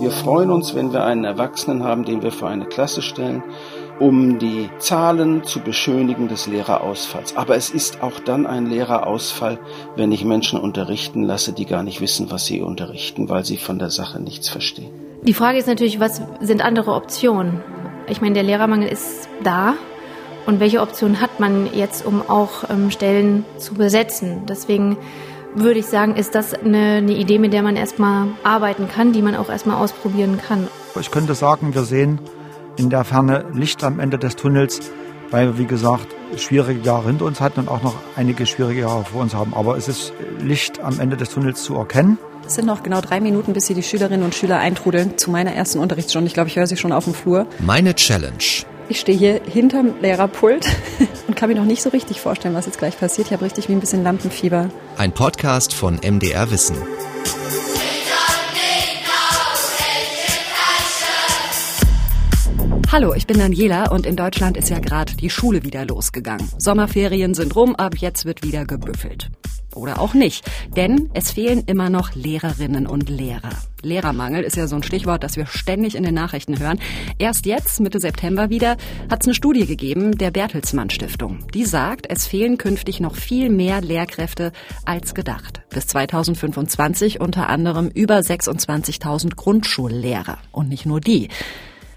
Wir freuen uns, wenn wir einen Erwachsenen haben, den wir vor eine Klasse stellen, um die Zahlen zu beschönigen des Lehrerausfalls. Aber es ist auch dann ein Lehrerausfall, wenn ich Menschen unterrichten lasse, die gar nicht wissen, was sie unterrichten, weil sie von der Sache nichts verstehen. Die Frage ist natürlich, was sind andere Optionen? Ich meine, der Lehrermangel ist da. Und welche Optionen hat man jetzt, um auch ähm, Stellen zu besetzen? Deswegen würde ich sagen, ist das eine, eine Idee, mit der man erstmal arbeiten kann, die man auch erstmal ausprobieren kann. Ich könnte sagen, wir sehen in der Ferne Licht am Ende des Tunnels, weil wir, wie gesagt, schwierige Jahre hinter uns hatten und auch noch einige schwierige Jahre vor uns haben. Aber es ist Licht am Ende des Tunnels zu erkennen. Es sind noch genau drei Minuten, bis hier die Schülerinnen und Schüler eintrudeln zu meiner ersten Unterrichtsstunde. Ich glaube, ich höre sie schon auf dem Flur. Meine Challenge. Ich stehe hier hinterm Lehrerpult und kann mir noch nicht so richtig vorstellen, was jetzt gleich passiert. Ich habe richtig wie ein bisschen Lampenfieber. Ein Podcast von MDR Wissen. Hallo, ich bin Daniela und in Deutschland ist ja gerade die Schule wieder losgegangen. Sommerferien sind rum, ab jetzt wird wieder gebüffelt. Oder auch nicht, denn es fehlen immer noch Lehrerinnen und Lehrer. Lehrermangel ist ja so ein Stichwort, das wir ständig in den Nachrichten hören. Erst jetzt, Mitte September wieder, hat es eine Studie gegeben der Bertelsmann Stiftung. Die sagt, es fehlen künftig noch viel mehr Lehrkräfte als gedacht. Bis 2025 unter anderem über 26.000 Grundschullehrer. Und nicht nur die.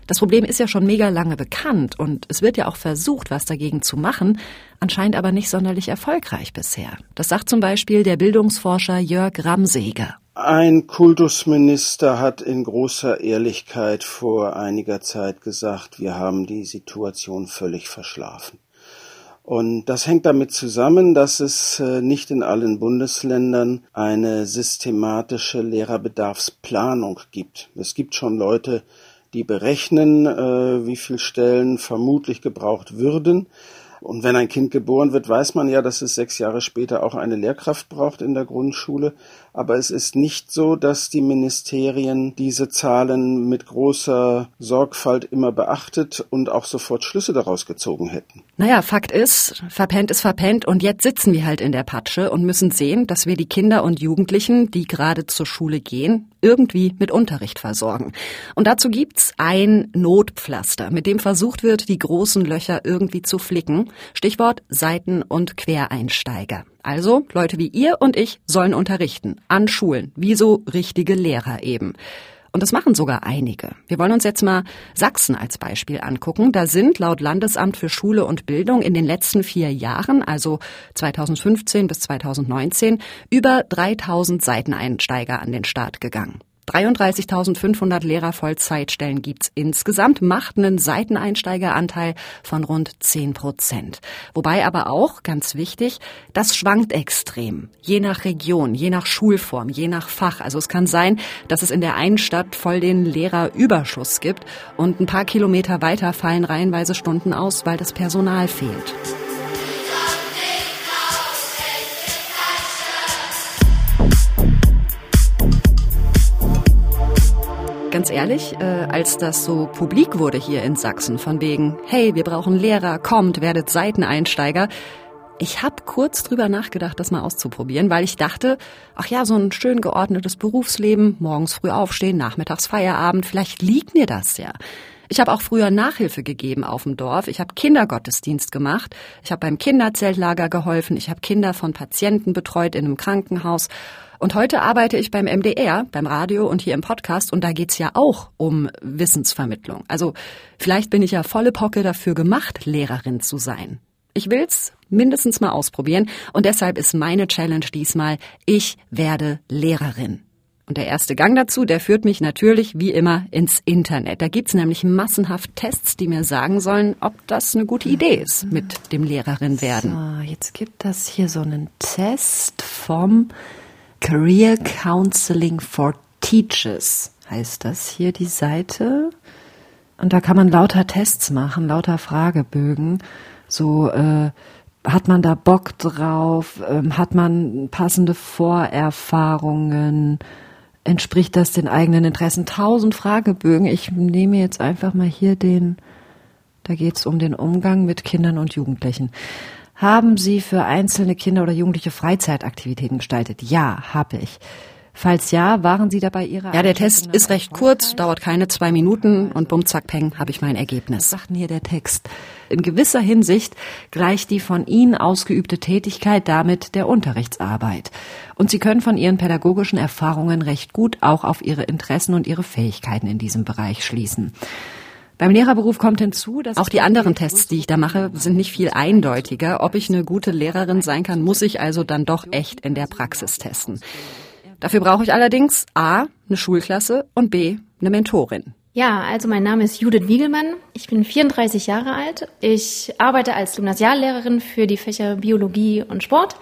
Das Problem ist ja schon mega lange bekannt und es wird ja auch versucht, was dagegen zu machen, anscheinend aber nicht sonderlich erfolgreich bisher. Das sagt zum Beispiel der Bildungsforscher Jörg Ramseger. Ein Kultusminister hat in großer Ehrlichkeit vor einiger Zeit gesagt, wir haben die Situation völlig verschlafen. Und das hängt damit zusammen, dass es äh, nicht in allen Bundesländern eine systematische Lehrerbedarfsplanung gibt. Es gibt schon Leute, die berechnen, äh, wie viel Stellen vermutlich gebraucht würden. Und wenn ein Kind geboren wird, weiß man ja, dass es sechs Jahre später auch eine Lehrkraft braucht in der Grundschule. Aber es ist nicht so, dass die Ministerien diese Zahlen mit großer Sorgfalt immer beachtet und auch sofort Schlüsse daraus gezogen hätten. Naja, Fakt ist, verpennt ist verpennt und jetzt sitzen wir halt in der Patsche und müssen sehen, dass wir die Kinder und Jugendlichen, die gerade zur Schule gehen, irgendwie mit Unterricht versorgen. Und dazu gibt's ein Notpflaster, mit dem versucht wird, die großen Löcher irgendwie zu flicken. Stichwort Seiten- und Quereinsteiger. Also Leute wie ihr und ich sollen unterrichten an Schulen, wie so richtige Lehrer eben. Und das machen sogar einige. Wir wollen uns jetzt mal Sachsen als Beispiel angucken. Da sind laut Landesamt für Schule und Bildung in den letzten vier Jahren, also 2015 bis 2019, über 3000 Seiteneinsteiger an den Start gegangen. 33.500 Lehrer-Vollzeitstellen gibt's insgesamt, macht einen Seiteneinsteigeranteil von rund 10 Prozent. Wobei aber auch, ganz wichtig, das schwankt extrem. Je nach Region, je nach Schulform, je nach Fach. Also es kann sein, dass es in der einen Stadt voll den Lehrerüberschuss gibt und ein paar Kilometer weiter fallen reihenweise Stunden aus, weil das Personal fehlt. Ganz ehrlich, äh, als das so publik wurde hier in Sachsen, von wegen, hey, wir brauchen Lehrer, kommt, werdet Seiteneinsteiger, ich habe kurz drüber nachgedacht, das mal auszuprobieren, weil ich dachte, ach ja, so ein schön geordnetes Berufsleben, morgens früh aufstehen, nachmittags Feierabend, vielleicht liegt mir das ja. Ich habe auch früher Nachhilfe gegeben auf dem Dorf. Ich habe Kindergottesdienst gemacht. Ich habe beim Kinderzeltlager geholfen. Ich habe Kinder von Patienten betreut in einem Krankenhaus. Und heute arbeite ich beim MDR, beim Radio und hier im Podcast und da geht's ja auch um Wissensvermittlung. Also vielleicht bin ich ja volle Pocke dafür gemacht, Lehrerin zu sein. Ich will's mindestens mal ausprobieren und deshalb ist meine Challenge diesmal, ich werde Lehrerin. Und der erste Gang dazu, der führt mich natürlich wie immer ins Internet. Da gibt's nämlich massenhaft Tests, die mir sagen sollen, ob das eine gute Idee ist mit dem Lehrerin werden. So, jetzt gibt das hier so einen Test vom Career Counseling for Teachers heißt das hier die Seite. Und da kann man lauter Tests machen, lauter Fragebögen. So, äh, hat man da Bock drauf? Ähm, hat man passende Vorerfahrungen? Entspricht das den eigenen Interessen? Tausend Fragebögen. Ich nehme jetzt einfach mal hier den, da geht's um den Umgang mit Kindern und Jugendlichen. Haben Sie für einzelne Kinder oder Jugendliche Freizeitaktivitäten gestaltet? Ja, habe ich. Falls ja, waren Sie dabei Ihrer Ja, der Test ist recht kurz, dauert keine zwei Minuten und bumm, zack, peng, habe ich mein Ergebnis. Was sagt hier der Text? In gewisser Hinsicht gleicht die von Ihnen ausgeübte Tätigkeit damit der Unterrichtsarbeit. Und Sie können von Ihren pädagogischen Erfahrungen recht gut auch auf Ihre Interessen und Ihre Fähigkeiten in diesem Bereich schließen. Beim Lehrerberuf kommt hinzu, dass auch die anderen Tests, die ich da mache, sind nicht viel eindeutiger. Ob ich eine gute Lehrerin sein kann, muss ich also dann doch echt in der Praxis testen. Dafür brauche ich allerdings A, eine Schulklasse und B, eine Mentorin. Ja, also mein Name ist Judith Wiegelmann. Ich bin 34 Jahre alt. Ich arbeite als Gymnasiallehrerin für die Fächer Biologie und Sport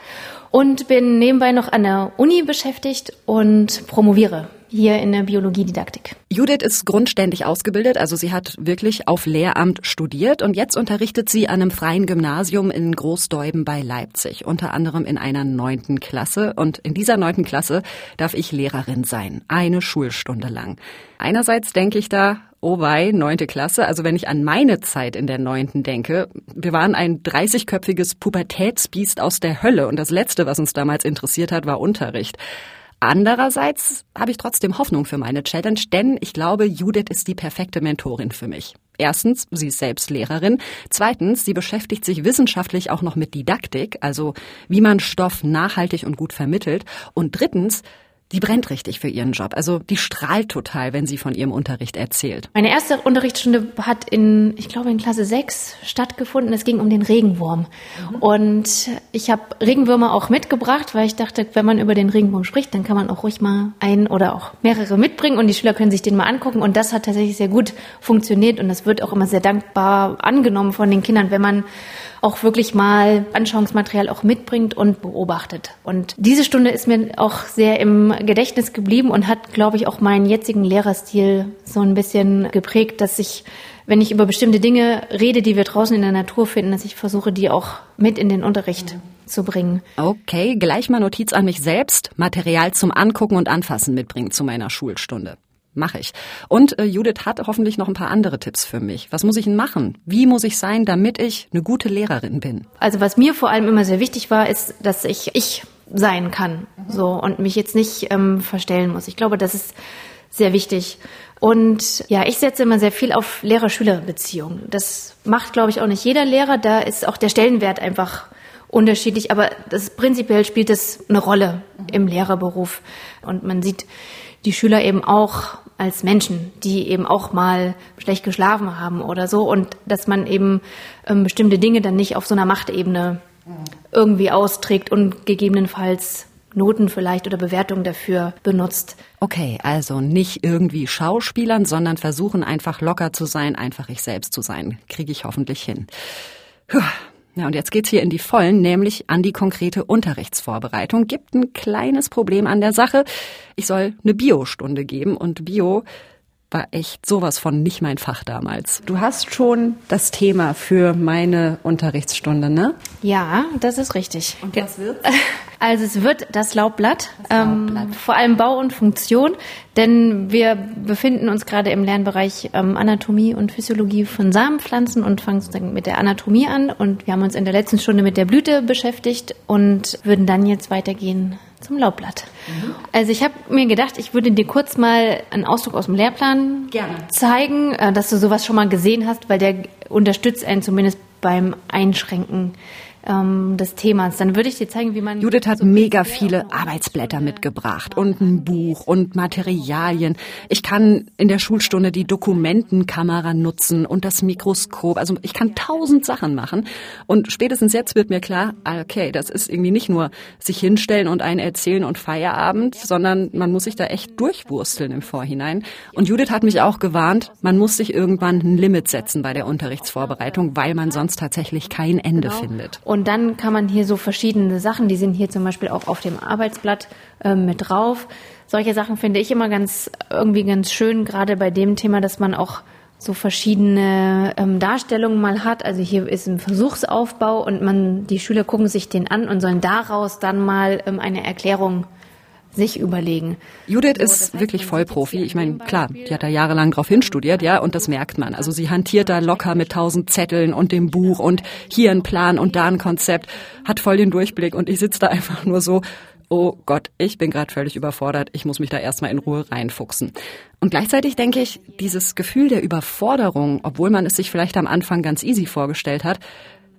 und bin nebenbei noch an der Uni beschäftigt und promoviere hier in der Biologiedidaktik. Judith ist grundständig ausgebildet, also sie hat wirklich auf Lehramt studiert und jetzt unterrichtet sie an einem freien Gymnasium in Großdeuben bei Leipzig, unter anderem in einer neunten Klasse. Und in dieser neunten Klasse darf ich Lehrerin sein, eine Schulstunde lang. Einerseits denke ich da, oh wei, neunte Klasse. Also wenn ich an meine Zeit in der neunten denke, wir waren ein 30-köpfiges Pubertätsbiest aus der Hölle und das Letzte, was uns damals interessiert hat, war Unterricht. Andererseits habe ich trotzdem Hoffnung für meine Challenge, denn ich glaube, Judith ist die perfekte Mentorin für mich. Erstens, sie ist selbst Lehrerin. Zweitens, sie beschäftigt sich wissenschaftlich auch noch mit Didaktik, also wie man Stoff nachhaltig und gut vermittelt. Und drittens, die brennt richtig für ihren Job. Also die strahlt total, wenn sie von ihrem Unterricht erzählt. Meine erste Unterrichtsstunde hat in, ich glaube, in Klasse 6 stattgefunden. Es ging um den Regenwurm. Mhm. Und ich habe Regenwürmer auch mitgebracht, weil ich dachte, wenn man über den Regenwurm spricht, dann kann man auch ruhig mal einen oder auch mehrere mitbringen und die Schüler können sich den mal angucken. Und das hat tatsächlich sehr gut funktioniert und das wird auch immer sehr dankbar angenommen von den Kindern, wenn man auch wirklich mal Anschauungsmaterial auch mitbringt und beobachtet. Und diese Stunde ist mir auch sehr im Gedächtnis geblieben und hat, glaube ich, auch meinen jetzigen Lehrerstil so ein bisschen geprägt, dass ich wenn ich über bestimmte Dinge rede, die wir draußen in der Natur finden, dass ich versuche, die auch mit in den Unterricht zu bringen. Okay, gleich mal Notiz an mich selbst, Material zum Angucken und Anfassen mitbringen zu meiner Schulstunde. Mache ich. Und äh, Judith hat hoffentlich noch ein paar andere Tipps für mich. Was muss ich denn machen? Wie muss ich sein, damit ich eine gute Lehrerin bin? Also was mir vor allem immer sehr wichtig war, ist, dass ich ich sein kann, so und mich jetzt nicht ähm, verstellen muss. Ich glaube, das ist sehr wichtig. Und ja, ich setze immer sehr viel auf Lehrer-Schüler-Beziehungen. Das macht, glaube ich, auch nicht jeder Lehrer. Da ist auch der Stellenwert einfach unterschiedlich, aber das prinzipiell spielt es eine Rolle im Lehrerberuf. Und man sieht die Schüler eben auch als Menschen, die eben auch mal schlecht geschlafen haben oder so und dass man eben ähm, bestimmte Dinge dann nicht auf so einer Machtebene irgendwie austrägt und gegebenenfalls Noten vielleicht oder Bewertungen dafür benutzt. Okay, also nicht irgendwie Schauspielern, sondern versuchen einfach locker zu sein, einfach ich selbst zu sein. Kriege ich hoffentlich hin. Puh. Ja, und jetzt geht's hier in die Vollen, nämlich an die konkrete Unterrichtsvorbereitung. Gibt ein kleines Problem an der Sache. Ich soll eine Biostunde geben und Bio war echt sowas von nicht mein Fach damals. Du hast schon das Thema für meine Unterrichtsstunde, ne? Ja, das ist richtig. Und was wird? Also es wird das Laubblatt, das Laubblatt. Ähm, vor allem Bau und Funktion, denn wir befinden uns gerade im Lernbereich ähm, Anatomie und Physiologie von Samenpflanzen und fangen sozusagen mit der Anatomie an und wir haben uns in der letzten Stunde mit der Blüte beschäftigt und würden dann jetzt weitergehen zum Laubblatt. Mhm. Also ich habe mir gedacht, ich würde dir kurz mal einen Ausdruck aus dem Lehrplan Gerne. zeigen, äh, dass du sowas schon mal gesehen hast, weil der unterstützt einen zumindest beim Einschränken ähm, des Themas. Dann würde ich dir zeigen, wie man. Judith hat so mega viele Arbeitsblätter mitgebracht und ein Buch und Materialien. Ich kann in der Schulstunde die Dokumentenkamera nutzen und das Mikroskop. Also ich kann tausend Sachen machen. Und spätestens jetzt wird mir klar, okay, das ist irgendwie nicht nur sich hinstellen und einen erzählen und Feierabend, sondern man muss sich da echt durchwursteln im Vorhinein. Und Judith hat mich auch gewarnt, man muss sich irgendwann ein Limit setzen bei der Unterrichtsvorbereitung, weil man sonst tatsächlich kein Ende genau. findet. Und dann kann man hier so verschiedene Sachen, die sind hier zum Beispiel auch auf dem Arbeitsblatt äh, mit drauf. Solche Sachen finde ich immer ganz irgendwie ganz schön, gerade bei dem Thema, dass man auch so verschiedene ähm, Darstellungen mal hat. Also hier ist ein Versuchsaufbau und man, die Schüler gucken sich den an und sollen daraus dann mal ähm, eine Erklärung sich überlegen. Judith ist wirklich Vollprofi. Ich meine, klar, die hat da jahrelang drauf hinstudiert, ja, und das merkt man. Also sie hantiert da locker mit tausend Zetteln und dem Buch und hier ein Plan und da ein Konzept, hat voll den Durchblick und ich sitze da einfach nur so, oh Gott, ich bin gerade völlig überfordert, ich muss mich da erstmal in Ruhe reinfuchsen. Und gleichzeitig denke ich, dieses Gefühl der Überforderung, obwohl man es sich vielleicht am Anfang ganz easy vorgestellt hat,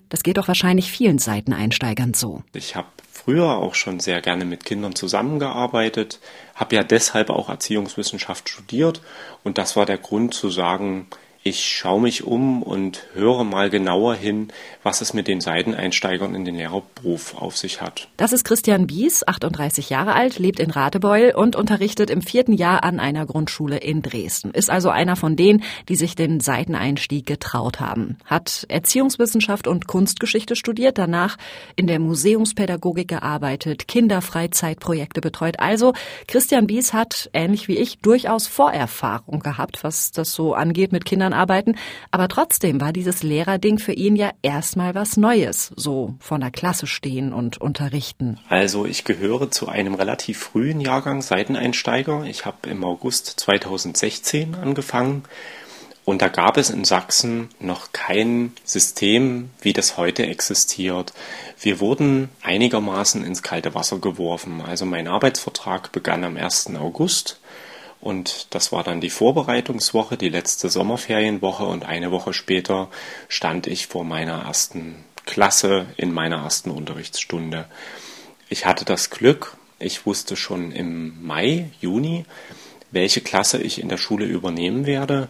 das geht doch wahrscheinlich vielen Seiteneinsteigern so. Ich habe früher auch schon sehr gerne mit Kindern zusammengearbeitet, habe ja deshalb auch Erziehungswissenschaft studiert und das war der Grund zu sagen, ich schaue mich um und höre mal genauer hin, was es mit den Seiteneinsteigern in den Lehrerberuf auf sich hat. Das ist Christian Bies, 38 Jahre alt, lebt in Radebeul und unterrichtet im vierten Jahr an einer Grundschule in Dresden. Ist also einer von denen, die sich den Seiteneinstieg getraut haben. Hat Erziehungswissenschaft und Kunstgeschichte studiert, danach in der Museumspädagogik gearbeitet, Kinderfreizeitprojekte betreut. Also Christian Bies hat, ähnlich wie ich, durchaus Vorerfahrung gehabt, was das so angeht mit Kindern Kindern arbeiten. Aber trotzdem war dieses Lehrerding für ihn ja erstmal was Neues, so von der Klasse stehen und unterrichten. Also ich gehöre zu einem relativ frühen Jahrgang Seiteneinsteiger. Ich habe im August 2016 angefangen. Und da gab es in Sachsen noch kein System, wie das heute existiert. Wir wurden einigermaßen ins kalte Wasser geworfen. Also mein Arbeitsvertrag begann am 1. August und das war dann die Vorbereitungswoche, die letzte Sommerferienwoche und eine Woche später stand ich vor meiner ersten Klasse in meiner ersten Unterrichtsstunde. Ich hatte das Glück, ich wusste schon im Mai, Juni, welche Klasse ich in der Schule übernehmen werde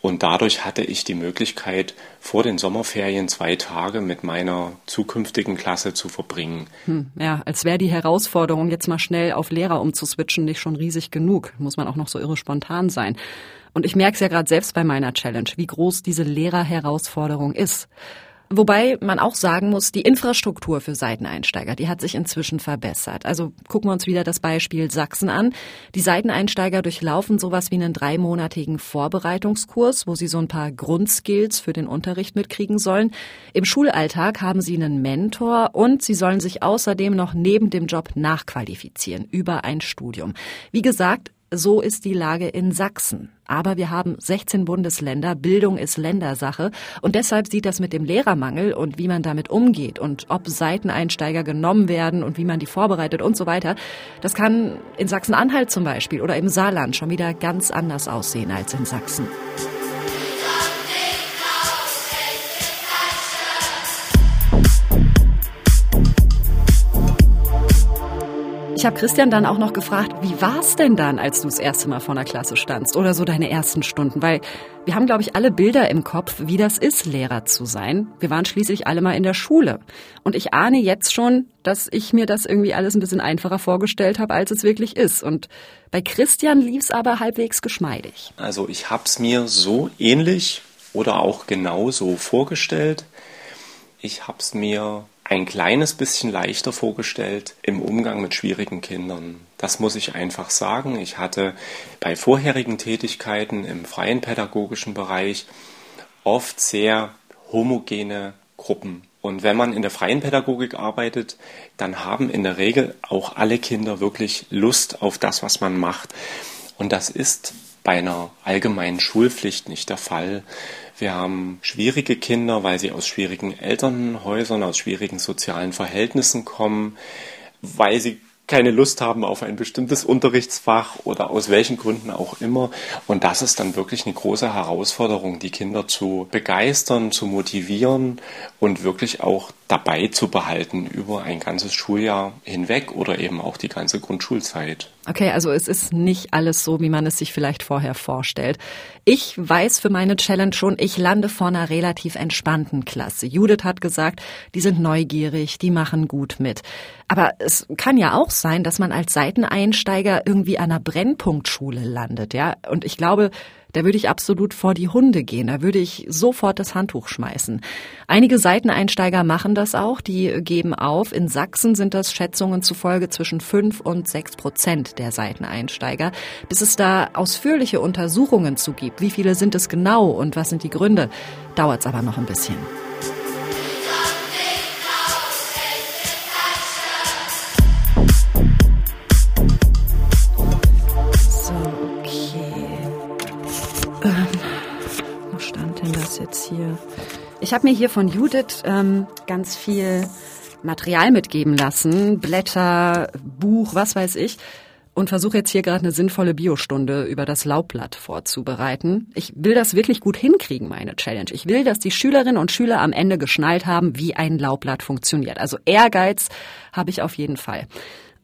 und dadurch hatte ich die Möglichkeit, vor den Sommerferien zwei Tage mit meiner zukünftigen Klasse zu verbringen. Hm, ja, als wäre die Herausforderung, jetzt mal schnell auf Lehrer umzuswitchen, nicht schon riesig genug. Muss man auch noch so irre spontan sein. Und ich merke es ja gerade selbst bei meiner Challenge, wie groß diese Lehrerherausforderung ist. Wobei man auch sagen muss, die Infrastruktur für Seiteneinsteiger, die hat sich inzwischen verbessert. Also gucken wir uns wieder das Beispiel Sachsen an. Die Seiteneinsteiger durchlaufen sowas wie einen dreimonatigen Vorbereitungskurs, wo sie so ein paar Grundskills für den Unterricht mitkriegen sollen. Im Schulalltag haben sie einen Mentor und sie sollen sich außerdem noch neben dem Job nachqualifizieren über ein Studium. Wie gesagt, so ist die Lage in Sachsen. Aber wir haben 16 Bundesländer, Bildung ist Ländersache und deshalb sieht das mit dem Lehrermangel und wie man damit umgeht und ob Seiteneinsteiger genommen werden und wie man die vorbereitet und so weiter, das kann in Sachsen-Anhalt zum Beispiel oder im Saarland schon wieder ganz anders aussehen als in Sachsen. Ich habe Christian dann auch noch gefragt, wie war es denn dann, als du das erste Mal vor einer Klasse standst oder so deine ersten Stunden? Weil wir haben, glaube ich, alle Bilder im Kopf, wie das ist, Lehrer zu sein. Wir waren schließlich alle mal in der Schule. Und ich ahne jetzt schon, dass ich mir das irgendwie alles ein bisschen einfacher vorgestellt habe, als es wirklich ist. Und bei Christian lief es aber halbwegs geschmeidig. Also ich habe es mir so ähnlich oder auch genauso vorgestellt. Ich habe es mir ein kleines bisschen leichter vorgestellt im Umgang mit schwierigen Kindern. Das muss ich einfach sagen. Ich hatte bei vorherigen Tätigkeiten im freien pädagogischen Bereich oft sehr homogene Gruppen. Und wenn man in der freien Pädagogik arbeitet, dann haben in der Regel auch alle Kinder wirklich Lust auf das, was man macht. Und das ist bei einer allgemeinen Schulpflicht nicht der Fall. Wir haben schwierige Kinder, weil sie aus schwierigen Elternhäusern, aus schwierigen sozialen Verhältnissen kommen, weil sie keine Lust haben auf ein bestimmtes Unterrichtsfach oder aus welchen Gründen auch immer. Und das ist dann wirklich eine große Herausforderung, die Kinder zu begeistern, zu motivieren und wirklich auch dabei zu behalten über ein ganzes Schuljahr hinweg oder eben auch die ganze Grundschulzeit. Okay, also es ist nicht alles so, wie man es sich vielleicht vorher vorstellt. Ich weiß für meine Challenge schon, ich lande vor einer relativ entspannten Klasse. Judith hat gesagt, die sind neugierig, die machen gut mit. Aber es kann ja auch sein, dass man als Seiteneinsteiger irgendwie an einer Brennpunktschule landet, ja. Und ich glaube, da würde ich absolut vor die Hunde gehen. Da würde ich sofort das Handtuch schmeißen. Einige Seiteneinsteiger machen das auch. Die geben auf. In Sachsen sind das Schätzungen zufolge zwischen fünf und sechs Prozent der Seiteneinsteiger. Bis es da ausführliche Untersuchungen zu gibt, wie viele sind es genau und was sind die Gründe, dauert es aber noch ein bisschen. Jetzt hier? Ich habe mir hier von Judith ähm, ganz viel Material mitgeben lassen, Blätter, Buch, was weiß ich, und versuche jetzt hier gerade eine sinnvolle Biostunde über das Laubblatt vorzubereiten. Ich will das wirklich gut hinkriegen, meine Challenge. Ich will, dass die Schülerinnen und Schüler am Ende geschnallt haben, wie ein Laubblatt funktioniert. Also Ehrgeiz habe ich auf jeden Fall.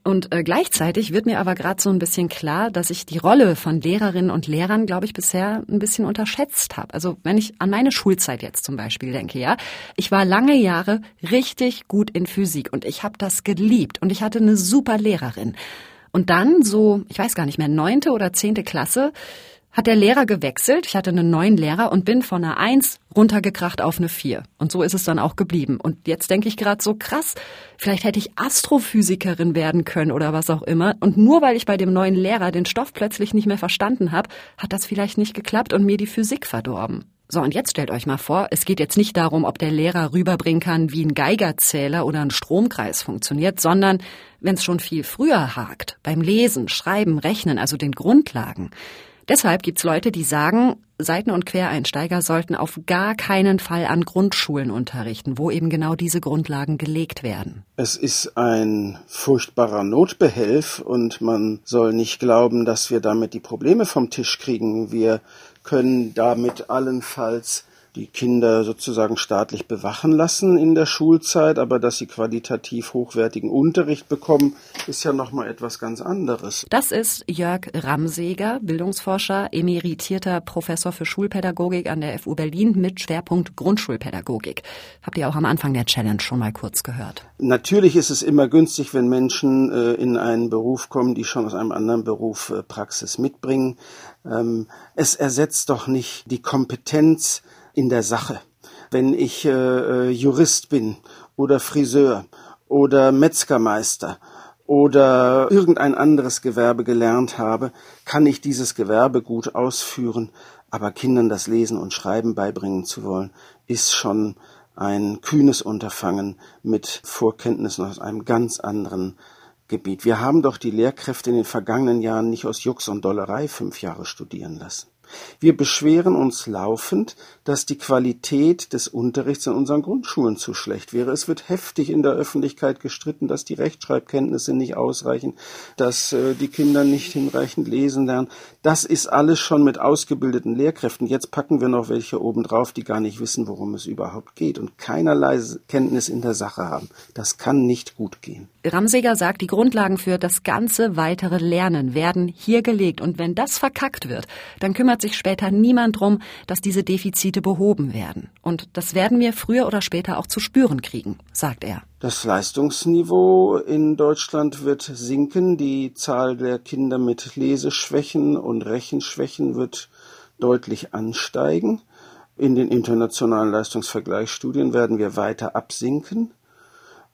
Und äh, gleichzeitig wird mir aber gerade so ein bisschen klar, dass ich die Rolle von Lehrerinnen und Lehrern, glaube ich, bisher ein bisschen unterschätzt habe. Also wenn ich an meine Schulzeit jetzt zum Beispiel denke, ja, ich war lange Jahre richtig gut in Physik und ich habe das geliebt und ich hatte eine super Lehrerin. Und dann so, ich weiß gar nicht mehr, neunte oder zehnte Klasse, hat der Lehrer gewechselt. Ich hatte einen neuen Lehrer und bin von einer Eins runtergekracht auf eine Vier. Und so ist es dann auch geblieben. Und jetzt denke ich gerade so krass, vielleicht hätte ich Astrophysikerin werden können oder was auch immer. Und nur weil ich bei dem neuen Lehrer den Stoff plötzlich nicht mehr verstanden habe, hat das vielleicht nicht geklappt und mir die Physik verdorben. So, und jetzt stellt euch mal vor, es geht jetzt nicht darum, ob der Lehrer rüberbringen kann, wie ein Geigerzähler oder ein Stromkreis funktioniert, sondern wenn es schon viel früher hakt, beim Lesen, Schreiben, Rechnen, also den Grundlagen. Deshalb gibt's Leute, die sagen, Seiten- und Quereinsteiger sollten auf gar keinen Fall an Grundschulen unterrichten, wo eben genau diese Grundlagen gelegt werden. Es ist ein furchtbarer Notbehelf und man soll nicht glauben, dass wir damit die Probleme vom Tisch kriegen. Wir können damit allenfalls die Kinder sozusagen staatlich bewachen lassen in der Schulzeit, aber dass sie qualitativ hochwertigen Unterricht bekommen, ist ja nochmal etwas ganz anderes. Das ist Jörg Ramseger, Bildungsforscher, emeritierter Professor für Schulpädagogik an der FU Berlin mit Schwerpunkt Grundschulpädagogik. Habt ihr auch am Anfang der Challenge schon mal kurz gehört. Natürlich ist es immer günstig, wenn Menschen äh, in einen Beruf kommen, die schon aus einem anderen Beruf äh, Praxis mitbringen. Ähm, es ersetzt doch nicht die Kompetenz, in der Sache. Wenn ich äh, äh, Jurist bin oder Friseur oder Metzgermeister oder irgendein anderes Gewerbe gelernt habe, kann ich dieses Gewerbe gut ausführen, aber Kindern das Lesen und Schreiben beibringen zu wollen, ist schon ein kühnes Unterfangen mit Vorkenntnissen aus einem ganz anderen Gebiet. Wir haben doch die Lehrkräfte in den vergangenen Jahren nicht aus Jux und Dollerei fünf Jahre studieren lassen. Wir beschweren uns laufend, dass die Qualität des Unterrichts in unseren Grundschulen zu schlecht wäre. Es wird heftig in der Öffentlichkeit gestritten, dass die Rechtschreibkenntnisse nicht ausreichen, dass äh, die Kinder nicht hinreichend lesen lernen. Das ist alles schon mit ausgebildeten Lehrkräften. Jetzt packen wir noch welche obendrauf, die gar nicht wissen, worum es überhaupt geht und keinerlei Kenntnis in der Sache haben. Das kann nicht gut gehen. Ramseger sagt, die Grundlagen für das ganze weitere Lernen werden hier gelegt. Und wenn das verkackt wird, dann kümmert sich später niemand drum, dass diese Defizite behoben werden. Und das werden wir früher oder später auch zu spüren kriegen, sagt er. Das Leistungsniveau in Deutschland wird sinken. Die Zahl der Kinder mit Leseschwächen und Rechenschwächen wird deutlich ansteigen. In den internationalen Leistungsvergleichsstudien werden wir weiter absinken.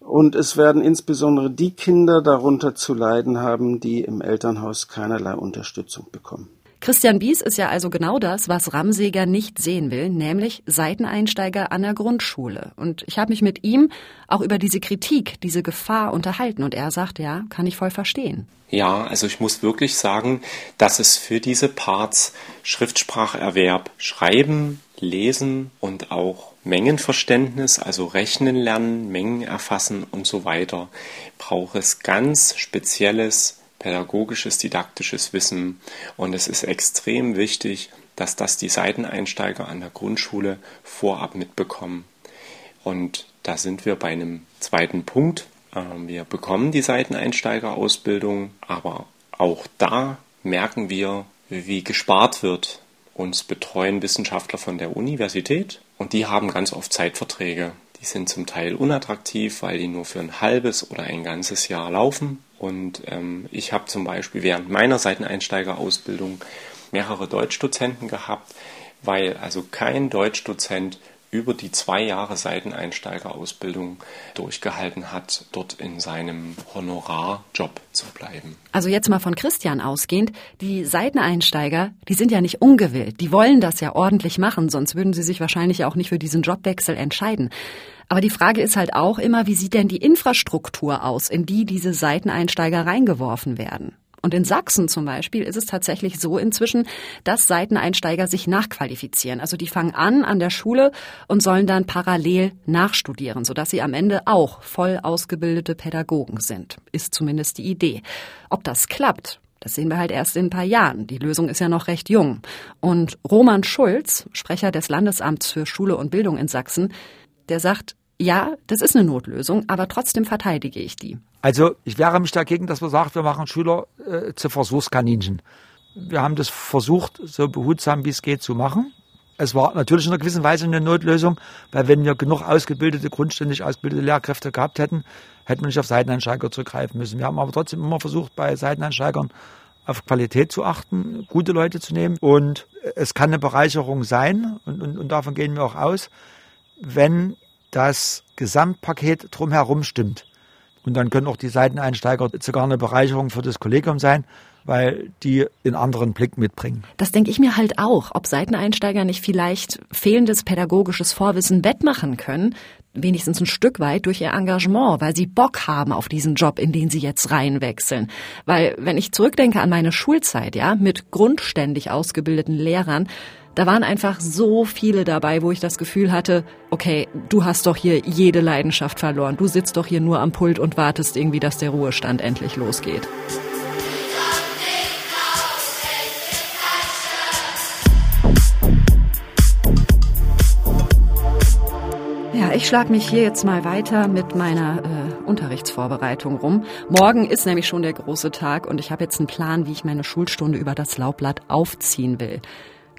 Und es werden insbesondere die Kinder darunter zu leiden haben, die im Elternhaus keinerlei Unterstützung bekommen. Christian Bies ist ja also genau das, was Ramseger nicht sehen will, nämlich Seiteneinsteiger an der Grundschule. Und ich habe mich mit ihm auch über diese Kritik, diese Gefahr unterhalten. Und er sagt, ja, kann ich voll verstehen. Ja, also ich muss wirklich sagen, dass es für diese Parts Schriftspracherwerb, Schreiben, Lesen und auch Mengenverständnis, also Rechnen lernen, Mengen erfassen und so weiter, braucht es ganz spezielles pädagogisches, didaktisches Wissen. Und es ist extrem wichtig, dass das die Seiteneinsteiger an der Grundschule vorab mitbekommen. Und da sind wir bei einem zweiten Punkt. Ähm, wir bekommen die Seiteneinsteigerausbildung, aber auch da merken wir, wie gespart wird. Uns betreuen Wissenschaftler von der Universität und die haben ganz oft Zeitverträge. Die sind zum Teil unattraktiv, weil die nur für ein halbes oder ein ganzes Jahr laufen. Und ähm, ich habe zum Beispiel während meiner Seiteneinsteigerausbildung mehrere Deutschdozenten gehabt, weil also kein Deutschdozent über die zwei Jahre Seiteneinsteigerausbildung durchgehalten hat, dort in seinem Honorarjob zu bleiben. Also jetzt mal von Christian ausgehend, die Seiteneinsteiger, die sind ja nicht ungewillt, die wollen das ja ordentlich machen, sonst würden sie sich wahrscheinlich auch nicht für diesen Jobwechsel entscheiden. Aber die Frage ist halt auch immer, wie sieht denn die Infrastruktur aus, in die diese Seiteneinsteiger reingeworfen werden? Und in Sachsen zum Beispiel ist es tatsächlich so inzwischen, dass Seiteneinsteiger sich nachqualifizieren. Also die fangen an an der Schule und sollen dann parallel nachstudieren, sodass sie am Ende auch voll ausgebildete Pädagogen sind. Ist zumindest die Idee. Ob das klappt, das sehen wir halt erst in ein paar Jahren. Die Lösung ist ja noch recht jung. Und Roman Schulz, Sprecher des Landesamts für Schule und Bildung in Sachsen, der sagt, ja, das ist eine Notlösung, aber trotzdem verteidige ich die. Also ich wehre mich dagegen, dass man sagt, wir machen Schüler äh, zu Versuchskaninchen. Wir haben das versucht, so behutsam wie es geht zu machen. Es war natürlich in einer gewissen Weise eine Notlösung, weil wenn wir genug ausgebildete, grundständig ausgebildete Lehrkräfte gehabt hätten, hätten wir nicht auf Seiteneinsteiger zurückgreifen müssen. Wir haben aber trotzdem immer versucht, bei Seiteneinsteigern auf Qualität zu achten, gute Leute zu nehmen. Und es kann eine Bereicherung sein, und, und, und davon gehen wir auch aus, wenn das Gesamtpaket drumherum stimmt. Und dann können auch die Seiteneinsteiger sogar eine Bereicherung für das Kollegium sein, weil die einen anderen Blick mitbringen. Das denke ich mir halt auch, ob Seiteneinsteiger nicht vielleicht fehlendes pädagogisches Vorwissen wettmachen können, wenigstens ein Stück weit durch ihr Engagement, weil sie Bock haben auf diesen Job, in den sie jetzt reinwechseln. Weil wenn ich zurückdenke an meine Schulzeit, ja, mit grundständig ausgebildeten Lehrern, da waren einfach so viele dabei, wo ich das Gefühl hatte, okay, du hast doch hier jede Leidenschaft verloren. Du sitzt doch hier nur am Pult und wartest irgendwie, dass der Ruhestand endlich losgeht. Ja, ich schlag mich hier jetzt mal weiter mit meiner äh, Unterrichtsvorbereitung rum. Morgen ist nämlich schon der große Tag und ich habe jetzt einen Plan, wie ich meine Schulstunde über das Laubblatt aufziehen will.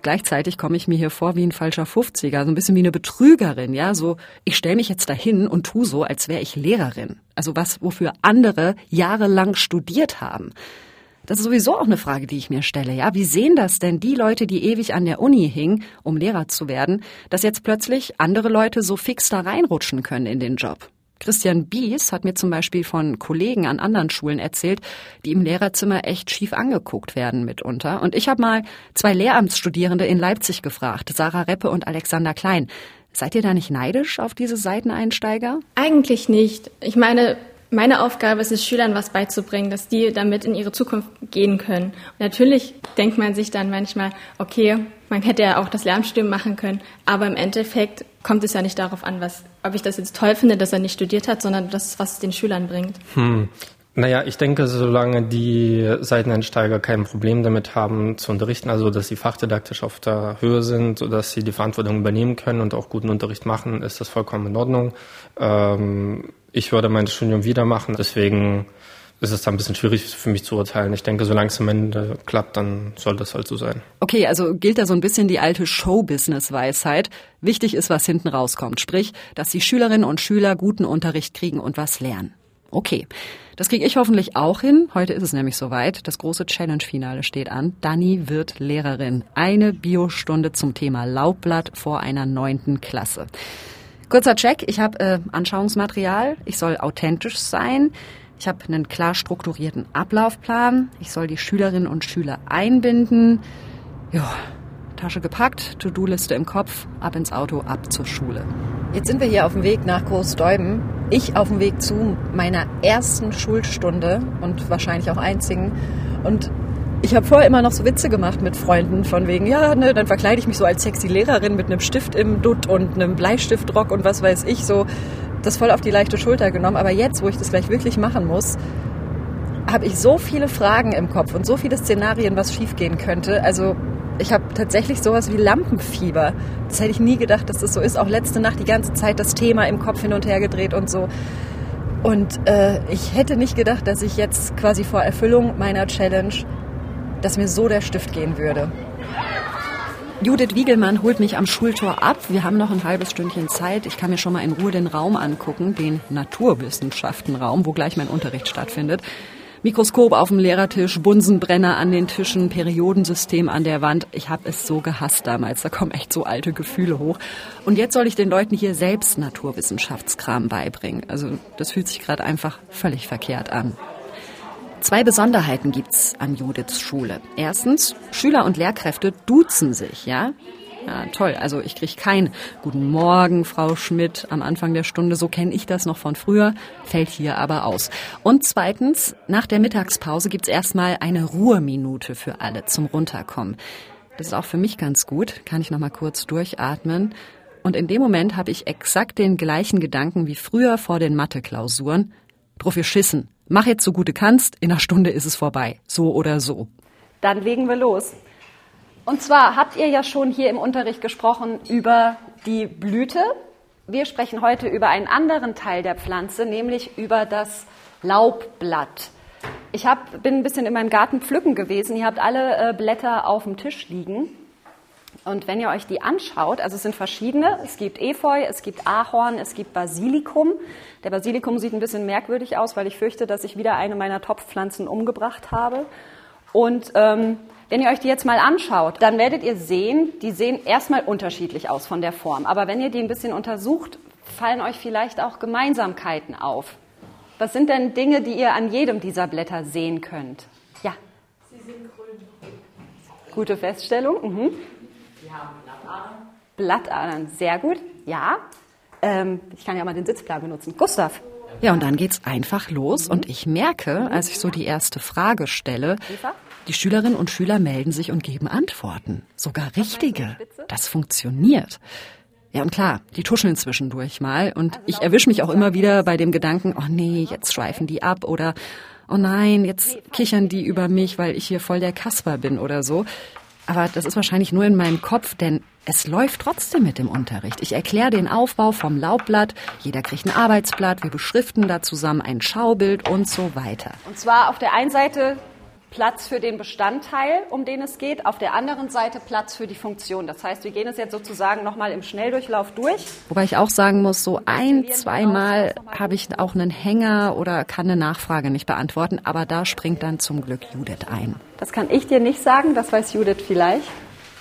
Gleichzeitig komme ich mir hier vor wie ein falscher 50er, so ein bisschen wie eine Betrügerin, ja, so ich stelle mich jetzt dahin und tu so, als wäre ich Lehrerin. Also was wofür andere jahrelang studiert haben. Das ist sowieso auch eine Frage, die ich mir stelle, ja, wie sehen das denn die Leute, die ewig an der Uni hingen, um Lehrer zu werden, dass jetzt plötzlich andere Leute so fix da reinrutschen können in den Job? Christian Bies hat mir zum Beispiel von Kollegen an anderen Schulen erzählt, die im Lehrerzimmer echt schief angeguckt werden mitunter. Und ich habe mal zwei Lehramtsstudierende in Leipzig gefragt, Sarah Reppe und Alexander Klein. Seid ihr da nicht neidisch auf diese Seiteneinsteiger? Eigentlich nicht. Ich meine, meine Aufgabe ist es, Schülern was beizubringen, dass die damit in ihre Zukunft gehen können. Und natürlich denkt man sich dann manchmal, okay, man hätte ja auch das Lernstudium machen können, aber im Endeffekt kommt es ja nicht darauf an, was, ob ich das jetzt toll finde, dass er nicht studiert hat, sondern das, was es den Schülern bringt. Hm. Naja, ich denke, solange die Seiteneinsteiger kein Problem damit haben zu unterrichten, also dass sie fachdidaktisch auf der Höhe sind, sodass sie die Verantwortung übernehmen können und auch guten Unterricht machen, ist das vollkommen in Ordnung. Ähm, ich würde mein Studium wieder machen, deswegen ist es da ein bisschen schwierig für mich zu urteilen. Ich denke, solange es am Ende klappt, dann soll das halt so sein. Okay, also gilt da so ein bisschen die alte Show-Business-Weisheit. Wichtig ist, was hinten rauskommt. Sprich, dass die Schülerinnen und Schüler guten Unterricht kriegen und was lernen. Okay. Das kriege ich hoffentlich auch hin. Heute ist es nämlich soweit. Das große Challenge-Finale steht an. Dani wird Lehrerin. Eine Biostunde zum Thema Laubblatt vor einer neunten Klasse. Kurzer Check. Ich habe äh, Anschauungsmaterial. Ich soll authentisch sein. Ich habe einen klar strukturierten Ablaufplan. Ich soll die Schülerinnen und Schüler einbinden. Ja, Tasche gepackt, To-Do-Liste im Kopf, ab ins Auto, ab zur Schule. Jetzt sind wir hier auf dem Weg nach Großdeuben. Ich auf dem Weg zu meiner ersten Schulstunde und wahrscheinlich auch einzigen. Und ich habe vorher immer noch so Witze gemacht mit Freunden von wegen, ja, ne, dann verkleide ich mich so als sexy Lehrerin mit einem Stift im Dutt und einem Bleistiftrock und was weiß ich so das voll auf die leichte Schulter genommen. Aber jetzt, wo ich das gleich wirklich machen muss, habe ich so viele Fragen im Kopf und so viele Szenarien, was schiefgehen könnte. Also ich habe tatsächlich sowas wie Lampenfieber. Das hätte ich nie gedacht, dass das so ist. Auch letzte Nacht die ganze Zeit das Thema im Kopf hin und her gedreht und so. Und äh, ich hätte nicht gedacht, dass ich jetzt quasi vor Erfüllung meiner Challenge, dass mir so der Stift gehen würde. Judith Wiegelmann holt mich am Schultor ab. Wir haben noch ein halbes Stündchen Zeit. Ich kann mir schon mal in Ruhe den Raum angucken, den Naturwissenschaftenraum, wo gleich mein Unterricht stattfindet. Mikroskop auf dem Lehrertisch, Bunsenbrenner an den Tischen, Periodensystem an der Wand. Ich habe es so gehasst damals. Da kommen echt so alte Gefühle hoch. Und jetzt soll ich den Leuten hier selbst Naturwissenschaftskram beibringen. Also das fühlt sich gerade einfach völlig verkehrt an. Zwei Besonderheiten gibt's an Judiths Schule. Erstens, Schüler und Lehrkräfte duzen sich, ja? Ja, toll. Also ich kriege kein Guten Morgen, Frau Schmidt, am Anfang der Stunde. So kenne ich das noch von früher, fällt hier aber aus. Und zweitens, nach der Mittagspause gibt's erstmal eine Ruheminute für alle zum Runterkommen. Das ist auch für mich ganz gut. Kann ich noch mal kurz durchatmen. Und in dem Moment habe ich exakt den gleichen Gedanken wie früher vor den Mathe-Klausuren. Drauf schissen. Mach jetzt so gut du kannst, in einer Stunde ist es vorbei. So oder so. Dann legen wir los. Und zwar habt ihr ja schon hier im Unterricht gesprochen über die Blüte. Wir sprechen heute über einen anderen Teil der Pflanze, nämlich über das Laubblatt. Ich hab, bin ein bisschen in meinem Garten pflücken gewesen. Ihr habt alle äh, Blätter auf dem Tisch liegen. Und wenn ihr euch die anschaut, also es sind verschiedene, es gibt Efeu, es gibt Ahorn, es gibt Basilikum. Der Basilikum sieht ein bisschen merkwürdig aus, weil ich fürchte, dass ich wieder eine meiner Topfpflanzen umgebracht habe. Und ähm, wenn ihr euch die jetzt mal anschaut, dann werdet ihr sehen, die sehen erstmal unterschiedlich aus von der Form. Aber wenn ihr die ein bisschen untersucht, fallen euch vielleicht auch Gemeinsamkeiten auf. Was sind denn Dinge, die ihr an jedem dieser Blätter sehen könnt? Ja. Sie sind grün. Gute Feststellung. Mhm. Sie haben Blattadern. Blattadern, sehr gut. Ja. Ähm, ich kann ja mal den Sitzplan benutzen. Gustav. Ja, und dann geht's einfach los und ich merke, als ich so die erste Frage stelle, die Schülerinnen und Schüler melden sich und geben Antworten. Sogar richtige. Das funktioniert. Ja, und klar, die tuscheln zwischendurch mal und ich erwische mich auch immer wieder bei dem Gedanken, oh nee, jetzt schweifen die ab oder oh nein, jetzt kichern die über mich, weil ich hier voll der Kasper bin oder so. Aber das ist wahrscheinlich nur in meinem Kopf, denn es läuft trotzdem mit dem Unterricht. Ich erkläre den Aufbau vom Laubblatt, jeder kriegt ein Arbeitsblatt, wir beschriften da zusammen ein Schaubild und so weiter. Und zwar auf der einen Seite Platz für den Bestandteil, um den es geht, auf der anderen Seite Platz für die Funktion. Das heißt, wir gehen es jetzt sozusagen nochmal im Schnelldurchlauf durch. Wobei ich auch sagen muss, so ein, zweimal habe ich auch einen Hänger oder kann eine Nachfrage nicht beantworten, aber da springt dann zum Glück Judith ein. Das kann ich dir nicht sagen, das weiß Judith vielleicht.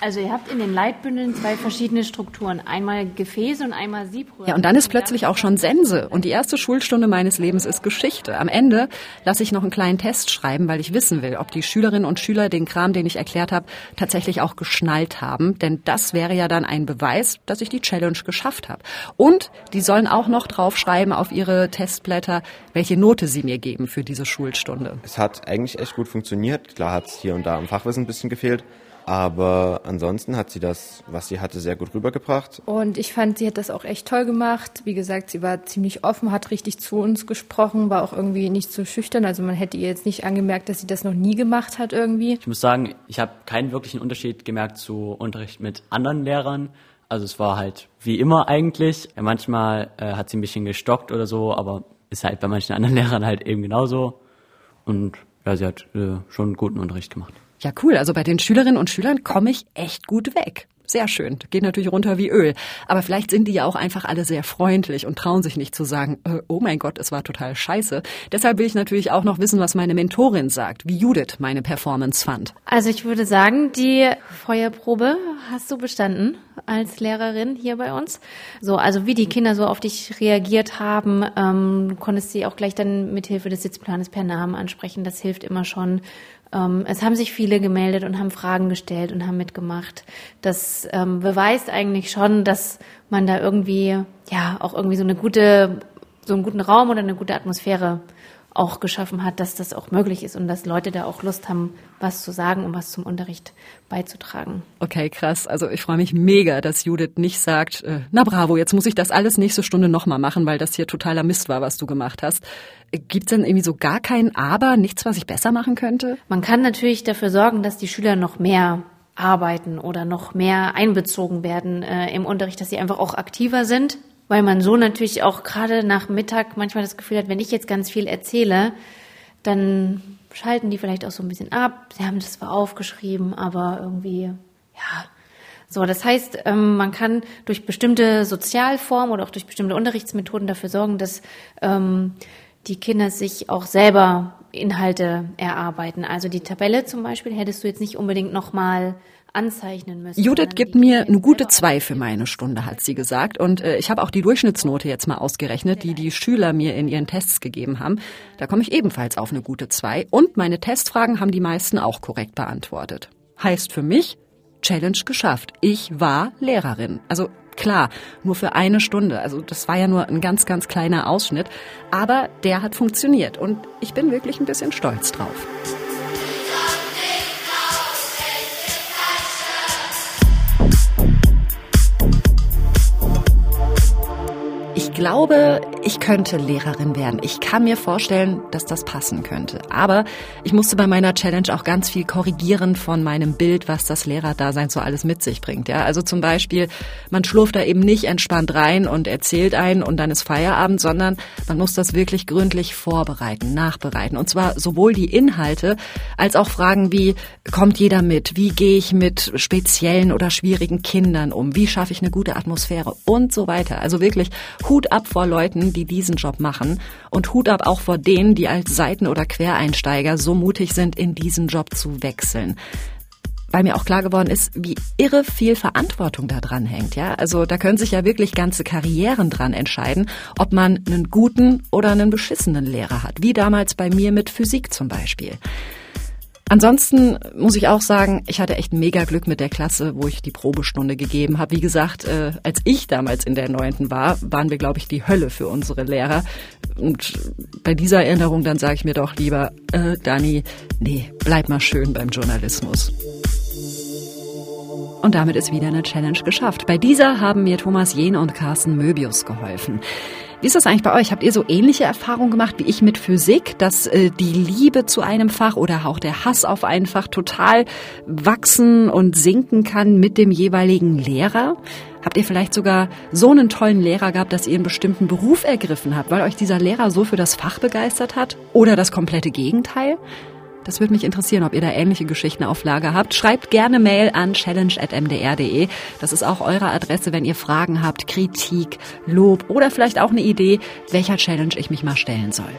Also ihr habt in den Leitbündeln zwei verschiedene Strukturen, einmal Gefäße und einmal Siebröhren. Ja, und dann ist plötzlich auch schon Sense und die erste Schulstunde meines Lebens ist Geschichte. Am Ende lasse ich noch einen kleinen Test schreiben, weil ich wissen will, ob die Schülerinnen und Schüler den Kram, den ich erklärt habe, tatsächlich auch geschnallt haben, denn das wäre ja dann ein Beweis, dass ich die Challenge geschafft habe. Und die sollen auch noch draufschreiben auf ihre Testblätter, welche Note sie mir geben für diese Schulstunde. Es hat eigentlich echt gut funktioniert. Klar hat es hier und da am Fachwissen ein bisschen gefehlt. Aber ansonsten hat sie das, was sie hatte, sehr gut rübergebracht. Und ich fand, sie hat das auch echt toll gemacht. Wie gesagt, sie war ziemlich offen, hat richtig zu uns gesprochen, war auch irgendwie nicht so schüchtern. Also man hätte ihr jetzt nicht angemerkt, dass sie das noch nie gemacht hat irgendwie. Ich muss sagen, ich habe keinen wirklichen Unterschied gemerkt zu Unterricht mit anderen Lehrern. Also es war halt wie immer eigentlich. Manchmal äh, hat sie ein bisschen gestockt oder so, aber ist halt bei manchen anderen Lehrern halt eben genauso. Und ja, sie hat äh, schon einen guten Unterricht gemacht. Ja, cool. Also bei den Schülerinnen und Schülern komme ich echt gut weg. Sehr schön. Geht natürlich runter wie Öl. Aber vielleicht sind die ja auch einfach alle sehr freundlich und trauen sich nicht zu sagen, äh, oh mein Gott, es war total scheiße. Deshalb will ich natürlich auch noch wissen, was meine Mentorin sagt, wie Judith meine Performance fand. Also ich würde sagen, die Feuerprobe hast du bestanden als Lehrerin hier bei uns. So, also wie die Kinder so auf dich reagiert haben, ähm, konntest sie auch gleich dann mit Hilfe des Sitzplanes per Namen ansprechen. Das hilft immer schon es haben sich viele gemeldet und haben Fragen gestellt und haben mitgemacht. Das ähm, beweist eigentlich schon, dass man da irgendwie, ja, auch irgendwie so eine gute, so einen guten Raum oder eine gute Atmosphäre auch geschaffen hat, dass das auch möglich ist und dass Leute da auch Lust haben, was zu sagen und was zum Unterricht beizutragen. Okay, krass. Also ich freue mich mega, dass Judith nicht sagt, äh, na bravo, jetzt muss ich das alles nächste Stunde nochmal machen, weil das hier totaler Mist war, was du gemacht hast. Gibt es denn irgendwie so gar kein Aber, nichts, was ich besser machen könnte? Man kann natürlich dafür sorgen, dass die Schüler noch mehr arbeiten oder noch mehr einbezogen werden äh, im Unterricht, dass sie einfach auch aktiver sind, weil man so natürlich auch gerade nach Mittag manchmal das Gefühl hat, wenn ich jetzt ganz viel erzähle, dann schalten die vielleicht auch so ein bisschen ab. Sie haben das zwar aufgeschrieben, aber irgendwie, ja. So, das heißt, ähm, man kann durch bestimmte Sozialformen oder auch durch bestimmte Unterrichtsmethoden dafür sorgen, dass ähm, die Kinder sich auch selber Inhalte erarbeiten. Also die Tabelle zum Beispiel hättest du jetzt nicht unbedingt nochmal anzeichnen müssen. Judith gibt mir eine gute zwei für meine Stunde, hat sie gesagt. Und äh, ich habe auch die Durchschnittsnote jetzt mal ausgerechnet, die die Schüler mir in ihren Tests gegeben haben. Da komme ich ebenfalls auf eine gute zwei. Und meine Testfragen haben die meisten auch korrekt beantwortet. Heißt für mich, Challenge geschafft. Ich war Lehrerin. Also klar, nur für eine Stunde. Also das war ja nur ein ganz, ganz kleiner Ausschnitt. Aber der hat funktioniert und ich bin wirklich ein bisschen stolz drauf. Glaube, ich könnte Lehrerin werden. Ich kann mir vorstellen, dass das passen könnte. Aber ich musste bei meiner Challenge auch ganz viel korrigieren von meinem Bild, was das Lehrerdasein so alles mit sich bringt. Ja, also zum Beispiel, man schlurft da eben nicht entspannt rein und erzählt ein und dann ist Feierabend, sondern man muss das wirklich gründlich vorbereiten, nachbereiten. Und zwar sowohl die Inhalte als auch Fragen wie, kommt jeder mit? Wie gehe ich mit speziellen oder schwierigen Kindern um? Wie schaffe ich eine gute Atmosphäre? Und so weiter. Also wirklich Hut ab vor Leuten, die diesen Job machen und Hut ab auch vor denen, die als Seiten- oder Quereinsteiger so mutig sind, in diesen Job zu wechseln weil mir auch klar geworden ist, wie irre viel Verantwortung da dran hängt. Ja, also da können sich ja wirklich ganze Karrieren dran entscheiden, ob man einen guten oder einen beschissenen Lehrer hat, wie damals bei mir mit Physik zum Beispiel. Ansonsten muss ich auch sagen, ich hatte echt mega Glück mit der Klasse, wo ich die Probestunde gegeben habe. Wie gesagt, äh, als ich damals in der neunten war, waren wir, glaube ich, die Hölle für unsere Lehrer. Und bei dieser Erinnerung dann sage ich mir doch lieber, äh, Dani, nee, bleib mal schön beim Journalismus. Und damit ist wieder eine Challenge geschafft. Bei dieser haben mir Thomas Jehn und Carsten Möbius geholfen. Wie ist das eigentlich bei euch? Habt ihr so ähnliche Erfahrungen gemacht wie ich mit Physik, dass äh, die Liebe zu einem Fach oder auch der Hass auf ein Fach total wachsen und sinken kann mit dem jeweiligen Lehrer? Habt ihr vielleicht sogar so einen tollen Lehrer gehabt, dass ihr einen bestimmten Beruf ergriffen habt, weil euch dieser Lehrer so für das Fach begeistert hat? Oder das komplette Gegenteil? Das würde mich interessieren, ob ihr da ähnliche Geschichten auf Lager habt. Schreibt gerne Mail an challenge.mdr.de. Das ist auch eure Adresse, wenn ihr Fragen habt, Kritik, Lob oder vielleicht auch eine Idee, welcher Challenge ich mich mal stellen soll.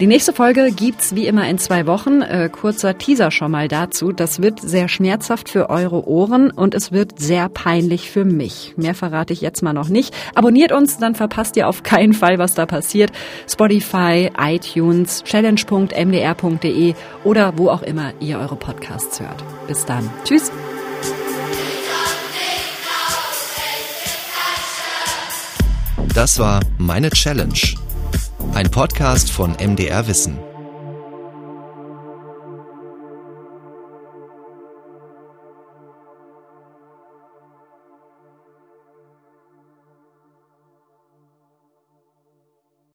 Die nächste Folge gibt's wie immer in zwei Wochen. Äh, kurzer Teaser schon mal dazu. Das wird sehr schmerzhaft für eure Ohren und es wird sehr peinlich für mich. Mehr verrate ich jetzt mal noch nicht. Abonniert uns, dann verpasst ihr auf keinen Fall, was da passiert. Spotify, iTunes, challenge.mdr.de oder wo auch immer ihr eure Podcasts hört. Bis dann. Tschüss. Das war Meine Challenge ein Podcast von MDR Wissen.